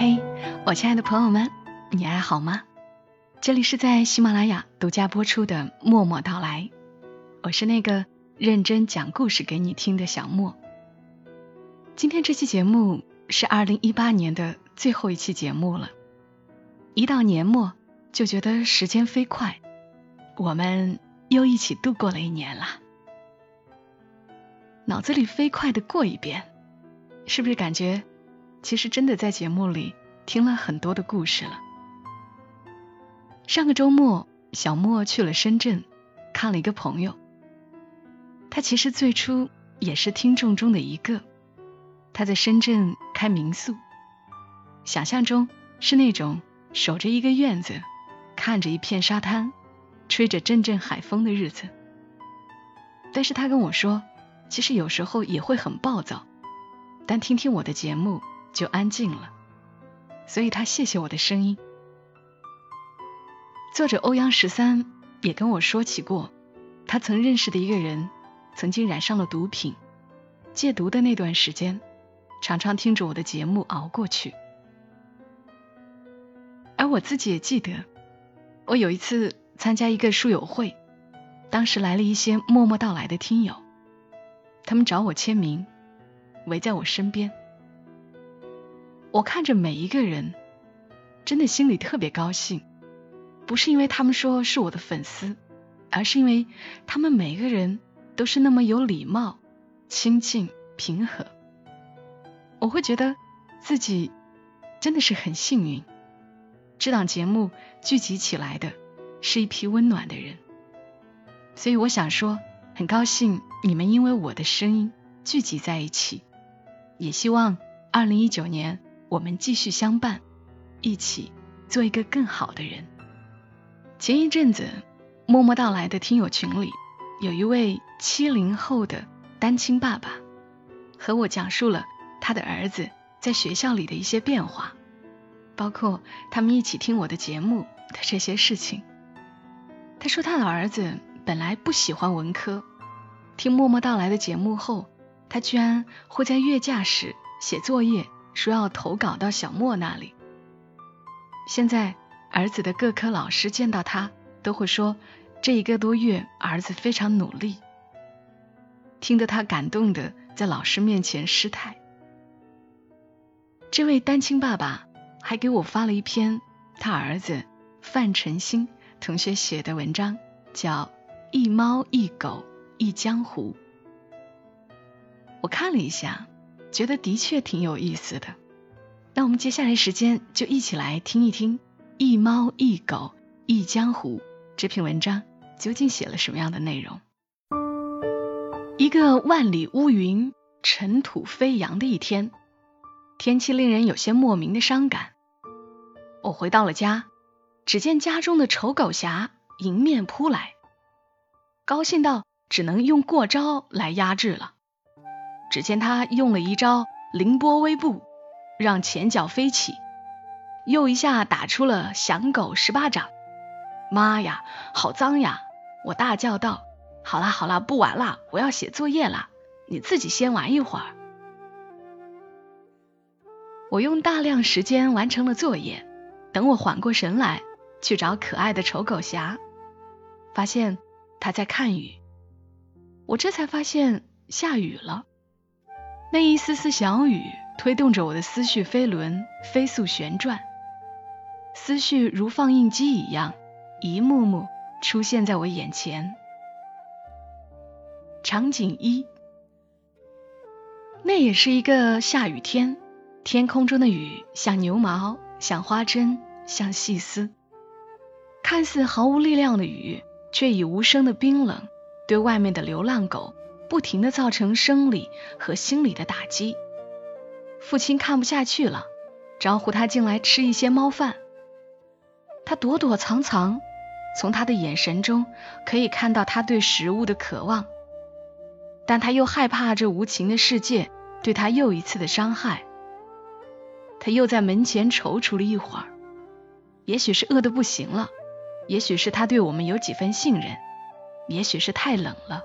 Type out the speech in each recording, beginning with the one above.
嘿，我亲爱的朋友们，你还好吗？这里是在喜马拉雅独家播出的《默默到来》，我是那个认真讲故事给你听的小莫。今天这期节目是二零一八年的最后一期节目了，一到年末就觉得时间飞快，我们又一起度过了一年了。脑子里飞快的过一遍，是不是感觉其实真的在节目里听了很多的故事了？上个周末，小莫去了深圳，看了一个朋友。他其实最初也是听众中的一个。他在深圳开民宿，想象中是那种守着一个院子，看着一片沙滩，吹着阵阵海风的日子。但是他跟我说，其实有时候也会很暴躁，但听听我的节目就安静了。所以他谢谢我的声音。作者欧阳十三也跟我说起过，他曾认识的一个人，曾经染上了毒品，戒毒的那段时间，常常听着我的节目熬过去。而我自己也记得，我有一次参加一个书友会，当时来了一些默默到来的听友，他们找我签名，围在我身边，我看着每一个人，真的心里特别高兴。不是因为他们说是我的粉丝，而是因为他们每个人都是那么有礼貌、亲近、平和。我会觉得自己真的是很幸运，这档节目聚集起来的是一批温暖的人。所以我想说，很高兴你们因为我的声音聚集在一起，也希望二零一九年我们继续相伴，一起做一个更好的人。前一阵子，默默到来的听友群里，有一位七零后的单亲爸爸，和我讲述了他的儿子在学校里的一些变化，包括他们一起听我的节目的这些事情。他说他的儿子本来不喜欢文科，听默默到来的节目后，他居然会在月假时写作业，说要投稿到小莫那里。现在。儿子的各科老师见到他都会说，这一个多月儿子非常努力，听得他感动的在老师面前失态。这位单亲爸爸还给我发了一篇他儿子范晨星同学写的文章，叫《一猫一狗一江湖》。我看了一下，觉得的确挺有意思的。那我们接下来时间就一起来听一听。一猫一狗一江湖这篇文章究竟写了什么样的内容？一个万里乌云、尘土飞扬的一天，天气令人有些莫名的伤感。我回到了家，只见家中的丑狗侠迎面扑来，高兴到只能用过招来压制了。只见他用了一招凌波微步，让前脚飞起。又一下打出了响狗十八掌，妈呀，好脏呀！我大叫道：“好啦好啦，不玩啦，我要写作业啦，你自己先玩一会儿。”我用大量时间完成了作业，等我缓过神来，去找可爱的丑狗侠，发现他在看雨。我这才发现下雨了，那一丝丝小雨推动着我的思绪飞轮飞速旋转。思绪如放映机一样，一幕幕出现在我眼前。场景一，那也是一个下雨天，天空中的雨像牛毛，像花针，像细丝。看似毫无力量的雨，却以无声的冰冷，对外面的流浪狗不停的造成生理和心理的打击。父亲看不下去了，招呼他进来吃一些猫饭。他躲躲藏藏，从他的眼神中可以看到他对食物的渴望，但他又害怕这无情的世界对他又一次的伤害。他又在门前踌躇了一会儿，也许是饿得不行了，也许是他对我们有几分信任，也许是太冷了。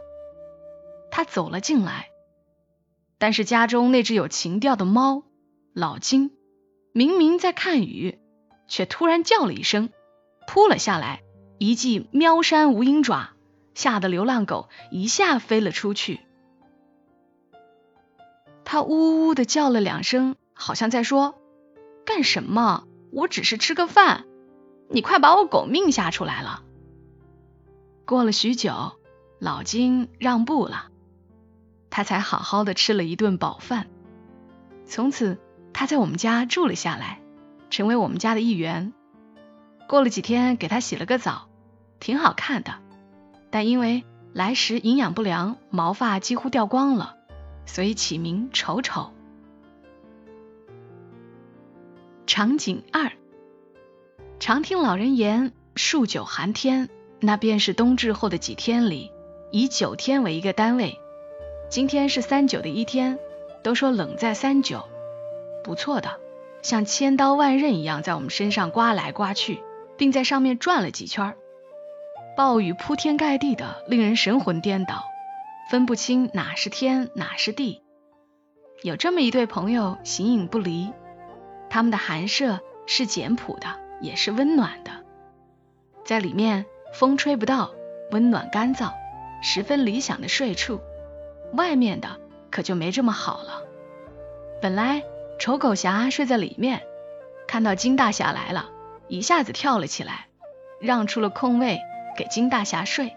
他走了进来，但是家中那只有情调的猫老金明明在看雨，却突然叫了一声，扑了下来，一记喵山无影爪，吓得流浪狗一下飞了出去。它呜呜的叫了两声，好像在说：“干什么？我只是吃个饭，你快把我狗命吓出来了。”过了许久，老金让步了，他才好好的吃了一顿饱饭。从此。他在我们家住了下来，成为我们家的一员。过了几天，给他洗了个澡，挺好看的。但因为来时营养不良，毛发几乎掉光了，所以起名丑丑。场景二：常听老人言，数九寒天，那便是冬至后的几天里，以九天为一个单位。今天是三九的一天，都说冷在三九。不错的，像千刀万刃一样在我们身上刮来刮去，并在上面转了几圈。暴雨铺天盖地的，令人神魂颠倒，分不清哪是天哪是地。有这么一对朋友，形影不离。他们的寒舍是简朴的，也是温暖的，在里面风吹不到，温暖干燥，十分理想的睡处。外面的可就没这么好了。本来。丑狗侠睡在里面，看到金大侠来了，一下子跳了起来，让出了空位给金大侠睡。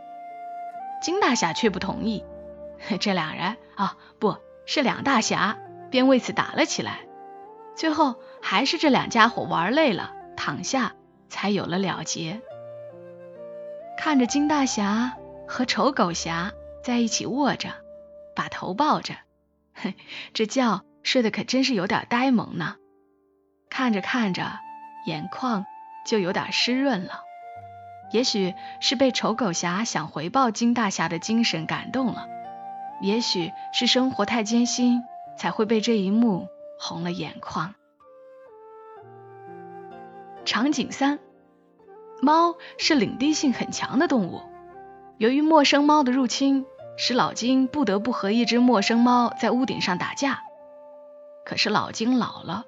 金大侠却不同意，这两人啊，不是两大侠，便为此打了起来。最后还是这两家伙玩累了，躺下才有了了结。看着金大侠和丑狗侠在一起卧着，把头抱着，嘿，这觉。睡得可真是有点呆萌呢，看着看着，眼眶就有点湿润了。也许是被丑狗侠想回报金大侠的精神感动了，也许是生活太艰辛，才会被这一幕红了眼眶。场景三：猫是领地性很强的动物，由于陌生猫的入侵，使老金不得不和一只陌生猫在屋顶上打架。可是老金老了，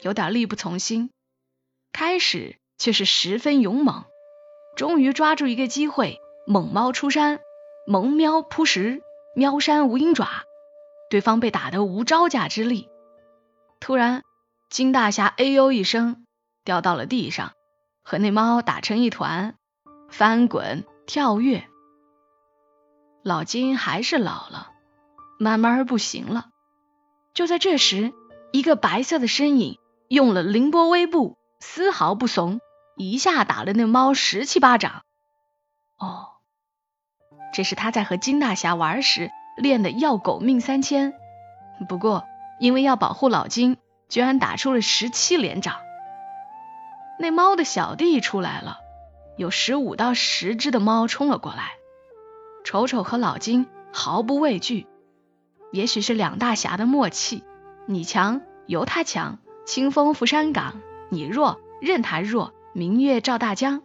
有点力不从心。开始却是十分勇猛，终于抓住一个机会，猛猫出山，猛喵扑食，喵山无影爪，对方被打得无招架之力。突然，金大侠哎呦一声，掉到了地上，和那猫打成一团，翻滚跳跃。老金还是老了，慢慢不行了。就在这时，一个白色的身影用了凌波微步，丝毫不怂，一下打了那猫十七巴掌。哦，这是他在和金大侠玩时练的要狗命三千。不过因为要保护老金，居然打出了十七连掌。那猫的小弟出来了，有十五到十只的猫冲了过来。丑丑和老金毫不畏惧，也许是两大侠的默契。你强由他强，清风拂山岗；你弱任他弱，明月照大江。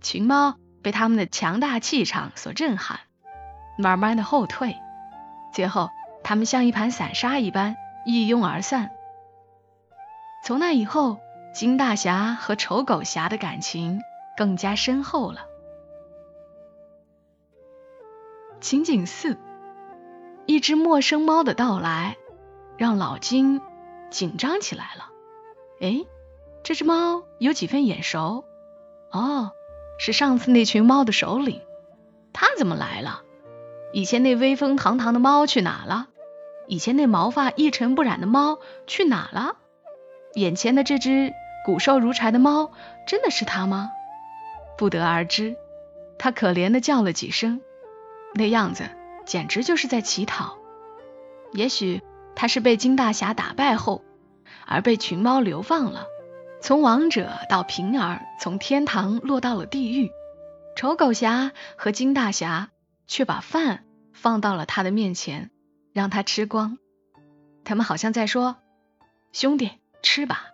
群猫被他们的强大气场所震撼，慢慢的后退，最后他们像一盘散沙一般一拥而散。从那以后，金大侠和丑狗侠的感情更加深厚了。情景四：一只陌生猫的到来。让老金紧张起来了。哎，这只猫有几分眼熟。哦，是上次那群猫的首领。他怎么来了？以前那威风堂堂的猫去哪了？以前那毛发一尘不染的猫去哪了？眼前的这只骨瘦如柴的猫，真的是他吗？不得而知。他可怜的叫了几声，那样子简直就是在乞讨。也许。他是被金大侠打败后，而被群猫流放了，从王者到平儿，从天堂落到了地狱。丑狗侠和金大侠却把饭放到了他的面前，让他吃光。他们好像在说：“兄弟，吃吧。”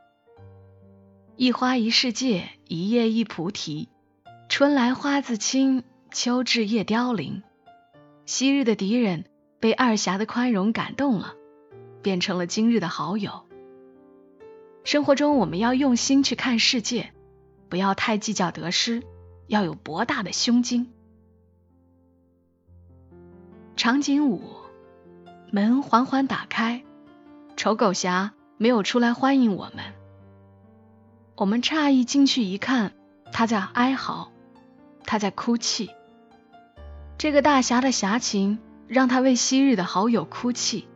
一花一世界，一叶一菩提。春来花自青，秋至叶凋零。昔日的敌人被二侠的宽容感动了。变成了今日的好友。生活中我们要用心去看世界，不要太计较得失，要有博大的胸襟。场景五，门缓缓打开，丑狗侠没有出来欢迎我们。我们诧异进去一看，他在哀嚎，他在哭泣。这个大侠的侠情，让他为昔日的好友哭泣。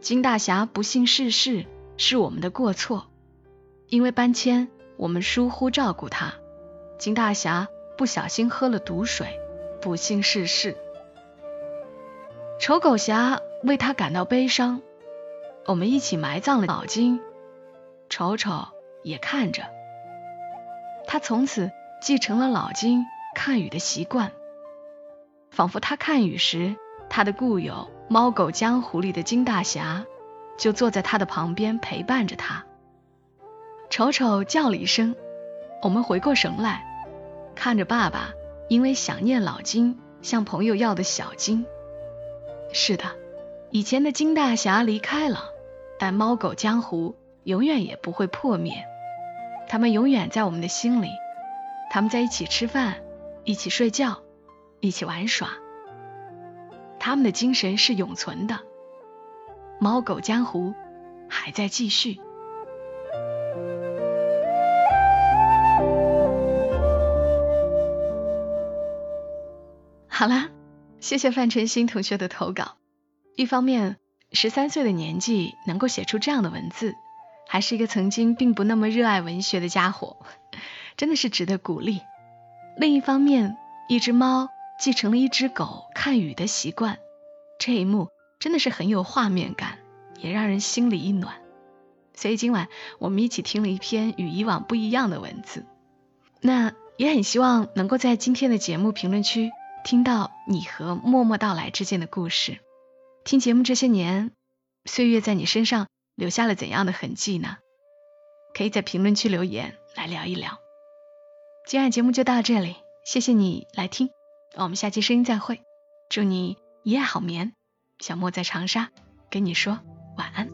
金大侠不幸逝世，是我们的过错。因为搬迁，我们疏忽照顾他，金大侠不小心喝了毒水，不幸逝世。丑狗侠为他感到悲伤，我们一起埋葬了老金。丑丑也看着，他从此继承了老金看雨的习惯，仿佛他看雨时，他的故友《猫狗江湖》里的金大侠就坐在他的旁边陪伴着他。丑丑叫了一声，我们回过神来，看着爸爸因为想念老金向朋友要的小金。是的，以前的金大侠离开了，但猫狗江湖永远也不会破灭。他们永远在我们的心里，他们在一起吃饭，一起睡觉，一起玩耍。他们的精神是永存的，猫狗江湖还在继续。好啦。谢谢范晨星同学的投稿。一方面，十三岁的年纪能够写出这样的文字，还是一个曾经并不那么热爱文学的家伙，真的是值得鼓励。另一方面，一只猫继承了一只狗看雨的习惯，这一幕真的是很有画面感，也让人心里一暖。所以今晚我们一起听了一篇与以往不一样的文字。那也很希望能够在今天的节目评论区。听到你和默默到来之间的故事，听节目这些年，岁月在你身上留下了怎样的痕迹呢？可以在评论区留言来聊一聊。今晚节目就到这里，谢谢你来听，我们下期声音再会，祝你一夜好眠。小莫在长沙跟你说晚安。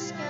sky.